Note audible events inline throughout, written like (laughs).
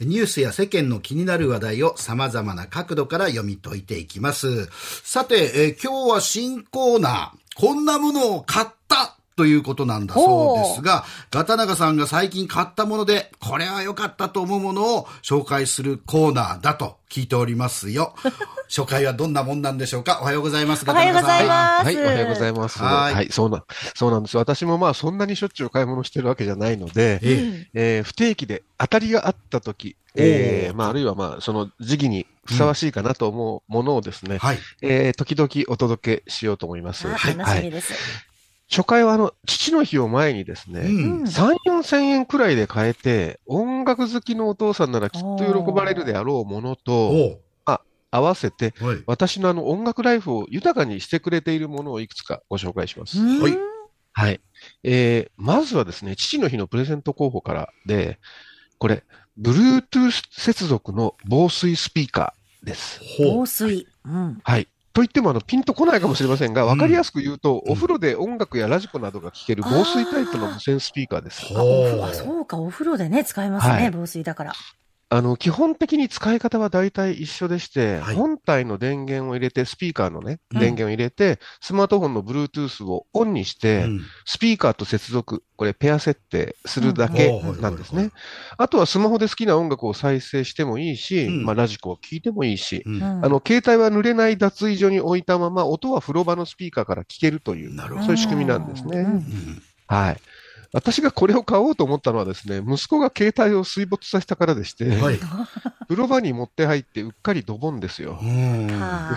ニュースや世間の気になる話題を様々な角度から読み解いていきます。さて、えー今日は新コーナー、こんなものを買ったということなんだそうですが、ガタナガさんが最近買ったもので、これは良かったと思うものを紹介するコーナーだと聞いておりますよ。(laughs) 初回はどんなもんなんでしょうか？おはようございます、おはようございます。はい、おはようございます。はいはい、そうな、そうなんです。私もまあそんなにしょっちゅう買い物してるわけじゃないので、ええー不定期で当たりがあったとき、えーまああるいはまあその時期にふさわしいかなと思うものをですね、はい。えー時々お届けしようと思います。あはい。楽しみです。初回はあの、父の日を前にですね、うん。3、4千円くらいで買えて、音楽好きのお父さんならきっと喜ばれるであろうものと、お合わせて、うはい。私のあの音楽ライフを豊かにしてくれているものをいくつかご紹介します。うんはいはい。えー、まずはですね、父の日のプレゼント候補からで、これ、Bluetooth 接続の防水スピーカーです。防水。うん。はい。と言っても、あの、ピンとこないかもしれませんが、わかりやすく言うと、うん。お風呂で音楽やラジコなどが聴ける防水タイプの無線スピーカーです。あそうか、お風呂でね、使えますね、はい。防水だから。あの、基本的に使い方は大体一緒でして、はい。本体の電源を入れて、スピーカーのね、うん。電源を入れて、スマートフォンの Bluetooth をオンにして、うん。スピーカーと接続、これペア設定するだけなんですね。あとはスマホで好きな音楽を再生してもいいし、うん。まあラジコを聴いてもいいし、あの、携帯は濡れない脱衣所に置いたまま、音は風呂場のスピーカーから聞けるという、なるほど。そういう仕組みなんですね。うん。うん。はい。私がこれを買おうと思ったのはですね、息子が携帯を水没させたからでして、はい。風呂場に持って入ってうっかりドボンですよ。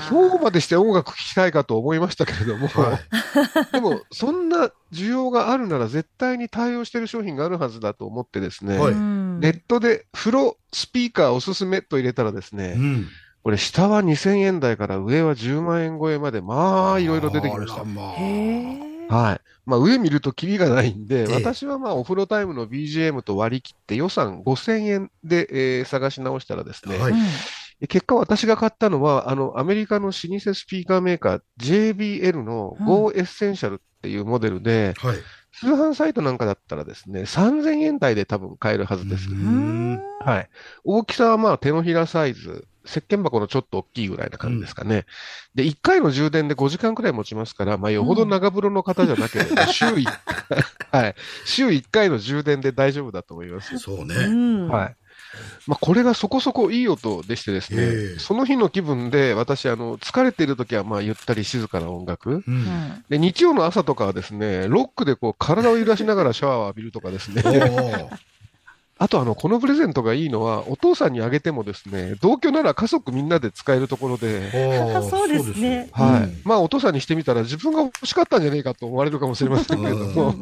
そうまでして音楽聴きたいかと思いましたけれども、は (laughs) いでも、そんな需要があるなら絶対に対応している商品があるはずだと思ってですね、はいうんネットで風呂スピーカーおすすめと入れたらですね、うんこれ下は2000円台から上は10万円超えまで、まあ、いろいろ出てきました。あらまあへえ。はい。まあ、上見るとキリがないんで、ええ私はまあ、お風呂タイムの BGM と割り切って予算5000円で、えー探し直したらですね、はいで結果私が買ったのは、あの、アメリカの老舗スピーカーメーカー JBL の Go Essential っていうモデルで、はい。通販サイトなんかだったらですね、3000円台で多分買えるはずです。ううんんはい。大きさはまあ手のひらサイズ、石鹸箱のちょっと大きいぐらいな感じですかね。で、1回の充電で5時間くらい持ちますから、まあよほど長風呂の方じゃなければ、週1回、(laughs) はい。週1回の充電で大丈夫だと思います。そうね。うんはい。まあ、これがそこそこいい音でしてですね、ええその日の気分で、私、あの、疲れている時は、まあ、ゆったり静かな音楽。ううんんで、日曜の朝とかはですね、ロックでこう、体を揺らしながらシャワーを浴びるとかですね。あと、あの、このプレゼントがいいのは、お父さんにあげてもですね、同居なら家族みんなで使えるところで、そうですねはい。うんまあ、お父さんにしてみたら、自分が欲しかったんじゃねえかと思われるかもしれませんけれども、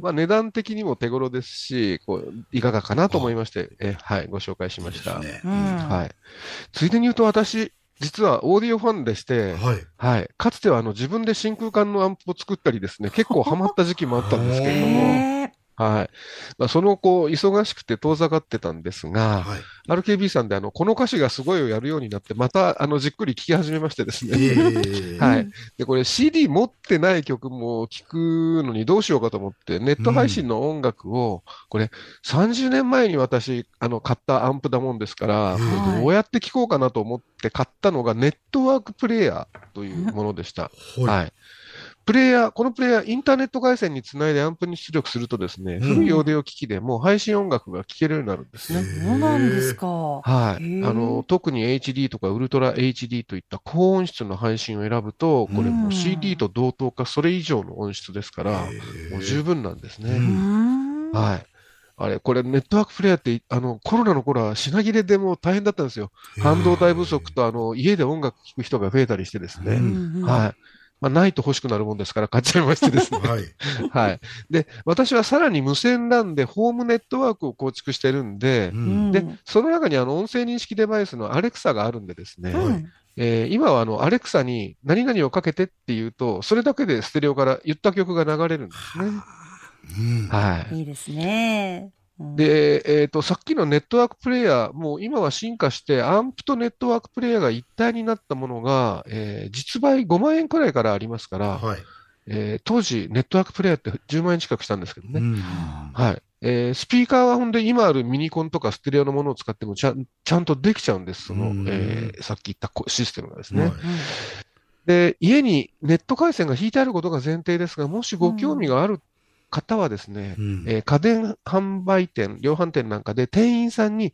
まあ、値段的にも手頃ですし、こう、いかがかなと思いまして、え、はい、ご紹介しました。ですねうんはい。ついでに言うと私、実はオーディオファンでして、はい。はい。かつてはあの自分で真空管のアンプを作ったりですね、結構ハマった時期もあったんですけれども、はい。まあ、そのこう、忙しくて遠ざかってたんですが、はい。RKB さんであの、この歌詞がすごいをやるようになって、またあの、じっくり聴き始めましてですね。ええ (laughs) はい。で、これ CD 持ってない曲も聴くのにどうしようかと思って、ネット配信の音楽を、これ30年前に私、あの、買ったアンプだもんですから、はいこれどうやって聴こうかなと思って買ったのがネットワークプレイヤーというものでした。はい。はい。プレイヤー、このプレイヤー、インターネット回線につないでアンプに出力するとですね、ん古いオーディオ機器でもう配信音楽が聴けるようになるんですね。そうなんですか。はい。あの、特に HD とかウルトラ HD といった高音質の配信を選ぶと、これも CD と同等かそれ以上の音質ですから、もう十分なんですうね。はい。あれ、これネットワークプレイヤーって、あの、コロナの頃は品切れでもう大変だったんですよ。半導体不足と、あの、家で音楽聴く人が増えたりしてですうね。はい。まあ、ないと欲しくなるもんですから買っちゃいましてですね。(laughs) はい。はい。で、私はさらに無線 LAN でホームネットワークを構築してるんでう、うんんで、その中にあの音声認識デバイスのアレクサがあるんでですね、うんえー今はあのアレクサに何々をかけてっていうと、それだけでステレオから言った曲が流れるんですね。うんはい。いいですね。うん、で、えっ、と、さっきのネットワークプレイヤー、もう今は進化して、アンプとネットワークプレイヤーが一体になったものが、えー実売5万円くらいからありますから、はい。えー当時、ネットワークプレイヤーって10万円近くしたんですけどね。うんはい。えースピーカーはほんで今あるミニコンとかステレオのものを使ってもちゃんちゃんとできちゃうんです。その、うんえーさっき言ったこシステムがですね。はいで、家にネット回線が引いてあることが前提ですが、もしご興味がある方はですね、うんえー家電販売店、量販店なんかで店員さんに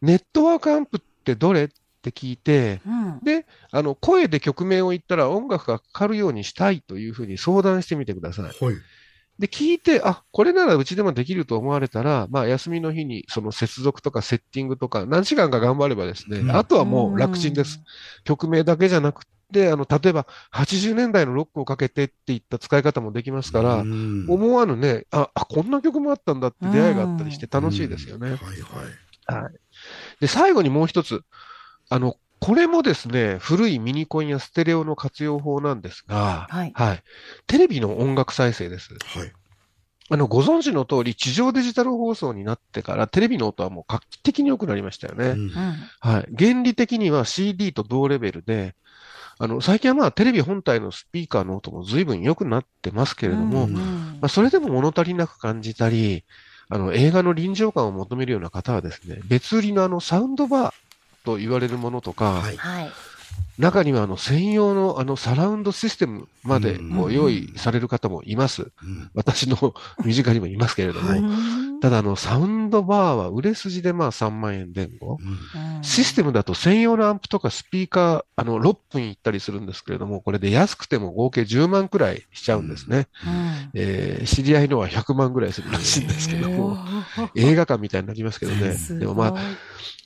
ネットワークアンプってどれって聞いて、うん。で、あの、声で曲名を言ったら音楽がかかるようにしたいというふうに相談してみてください。はい。で、聞いて、あ、これならうちでもできると思われたら、まあ、休みの日にその接続とかセッティングとか何時間か頑張ればですね、うんあとはもう楽ちんです。。曲名だけじゃなくて、あの、例えば80年代のロックをかけてっていった使い方もできますから、うん思わぬね、あ、あ、こんな曲もあったんだって出会いがあったりして楽しいですよね。はいはい。で、最後にもう一つ、あの、これもですね、古いミニコンやステレオの活用法なんですが、はいはい。テレビの音楽再生です。はい。あの、ご存知の通り、地上デジタル放送になってから、テレビの音はもう画期的に良くなりましたよね。うんうん。はい。原理的には CD と同レベルで、あの、最近はまあ、テレビ本体のスピーカーの音も随分良くなってますけれども、うんまあ、それでも物足りなく感じたり、あの、映画の臨場感を求めるような方はですね、別売りのあの、サウンドバーと言われるものとか、はい。はい。中にはあの、専用のあの、サラウンドシステムまで用意される方もいます。うん私の身近にもいますけれども、ただあの、サウンドバーは売れ筋でまあ3万円前後。うん。システムだと専用のアンプとかスピーカー、あの、6分いったりするんですけれども、これで安くても合計10万くらいしちゃうんですね。うん。えー知り合いのは100万くらいするらしいんですけども、映画館みたいになりますけどね。(laughs) すでもまあ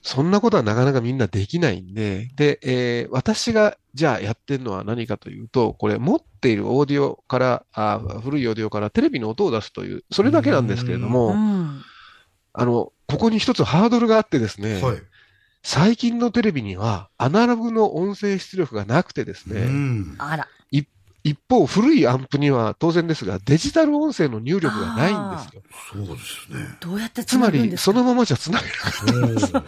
そんなことはなかなかみんなできないんで、で、えー私がじゃあやってるのは何かというと、これ持っているオーディオから、あ古いオーディオからテレビの音を出すという、それだけなんですけれども、うんあの、ここに一つハードルがあってですね、はい。最近のテレビにはアナログの音声出力がなくてですね、うんあら。一方古いアンプには当然ですがデジタル音声の入力がないんですよ。そうですね。どうやってつまりそのままじゃ繋げない。おー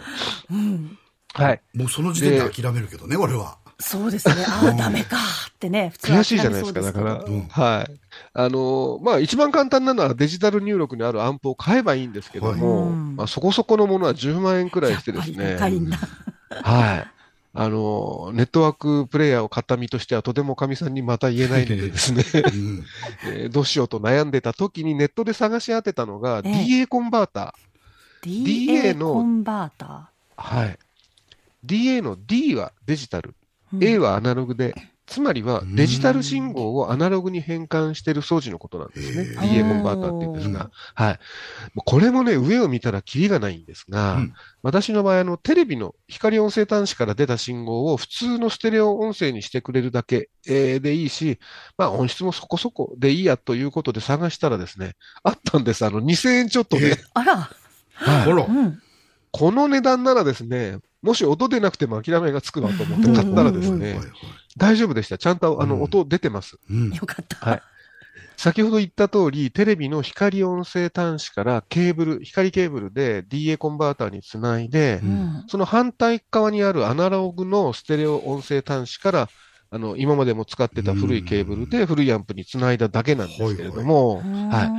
うん。はい。もうその時点で諦めるけどね、俺は。そうですね。ああ、ダメかってね。普通は悔しいじゃないですか、だから。うんはい。あのーまあ一番簡単なのはデジタル入力にあるアンプを買えばいいんですけども、はいうんまあそこそこのものは10万円くらいしてですね。高いんだ。はい。あのーネットワークプレイヤーを買った身としてはとてもかみさんにまた言えないのでですね、うん (laughs) えーどうしようと悩んでた時にネットで探し当てたのがええ DA コンバーター。DA DA のコンバータはい。DA の D はデジタル、ー。A はアナログで、つまりはデジタル信号をアナログに変換している装置のことなんですね。DA コンバーターって言うんですが。はい。もうこれもね、上を見たらキリがないんですが、うん私の場合、あの、テレビの光音声端子から出た信号を普通のステレオ音声にしてくれるだけ、えーでいいし、まあ音質もそこそこでいいやということで探したらですね、あったんです。あの、2000円ちょっとえで。あら。はいあらう。ん。この値段ならですね、もし音出なくても諦めがつくわと思って買ったらですね大丈夫でした。ちゃんとあのうん音出てます。うんよかった。はい先ほど言った通り、テレビの光音声端子からケーブル、光ケーブルで DA コンバーターにつないでう、ん。その反対側にあるアナログのステレオ音声端子から、あの、今までも使ってた古いケーブルで古いアンプにつないだだけなんですけれども、はい。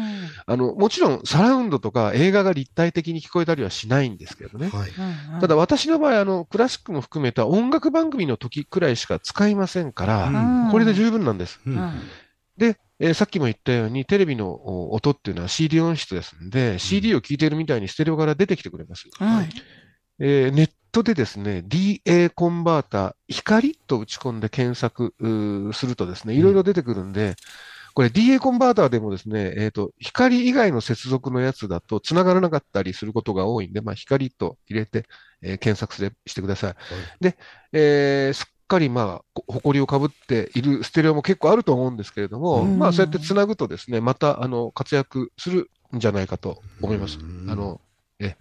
あの、もちろんサラウンドとか映画が立体的に聞こえたりはしないんですけどね。はい。いただ、私の場合、あの、クラシックも含めた音楽番組の時くらいしか使いませんから、うんこれで十分なんです。で、えーさっきも言ったように、テレビのお音っていうのは CD 音質ですんで、CD を聴いているみたいにステレオから出てきてくれます。うん。えーネットでですね、DA コンバーター、光と打ち込んで検索うーするとですね、いろいろ出てくるんで、これ DA コンバーターでもですね、えっ、と、光以外の接続のやつだと繋がらなかったりすることが多いんで、まあ光と入れて、えー検索すれしてください。で、えーすっかりまあ、こ埃をかぶっているステレオも結構あると思うんですけれども、うんまあそうやって繋ぐとですね、またあの活躍するんじゃないかと思います。うんあの、え。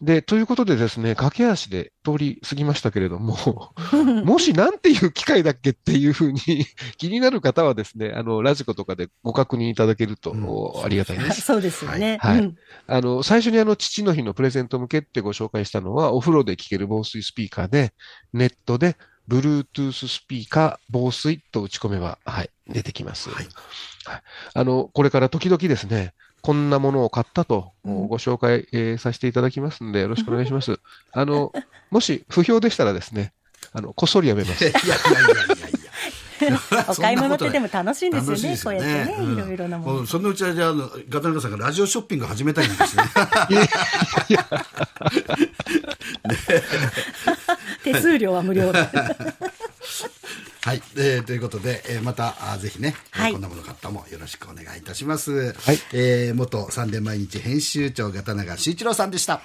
で、ということでですね、駆け足で通り過ぎましたけれども、(laughs) もしなんていう機械だっけっていうふうに (laughs) 気になる方はですね、あの、ラジコとかでご確認いただけるとうんありがたいです。そうですよね。はいうんあの、最初にあの、父の日のプレゼント向けってご紹介したのは、お風呂で聴ける防水スピーカーで、ネットで、Bluetooth スピーカー防水と打ち込めば、はい、出てきます。はいはいあの、これから時々ですね、こんなものを買ったとご紹介、えーさせていただきますので、よろしくお願いします。(laughs) あの、もし不評でしたらですね、あの、こっそりやめますい。やいやいやいや。(laughs) お買い物ってでも楽しいんですよね。楽しいですよこうやってね、うんいろいろなもの。そのうちはじゃあ、ガタナカさんがラジオショッピング始めたいんですね。手数料は無料で。(laughs) はい、えーということで、えーまたあーぜひね、えーはいこんなもの買ったもよろしくお願いいたします。はいえー元サンデー毎日編集長、ガタナガ修一郎さんでした。